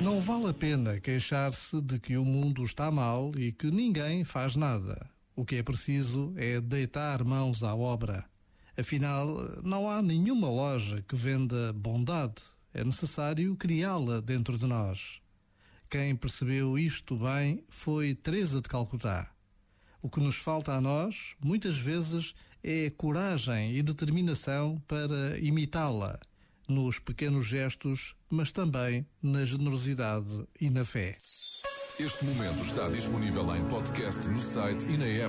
Não vale a pena queixar-se de que o mundo está mal e que ninguém faz nada. O que é preciso é deitar mãos à obra. Afinal, não há nenhuma loja que venda bondade. É necessário criá-la dentro de nós. Quem percebeu isto bem foi Teresa de Calcutá. O que nos falta a nós, muitas vezes, é coragem e determinação para imitá-la nos pequenos gestos, mas também na generosidade e na fé. Este momento está disponível em podcast no site e na app.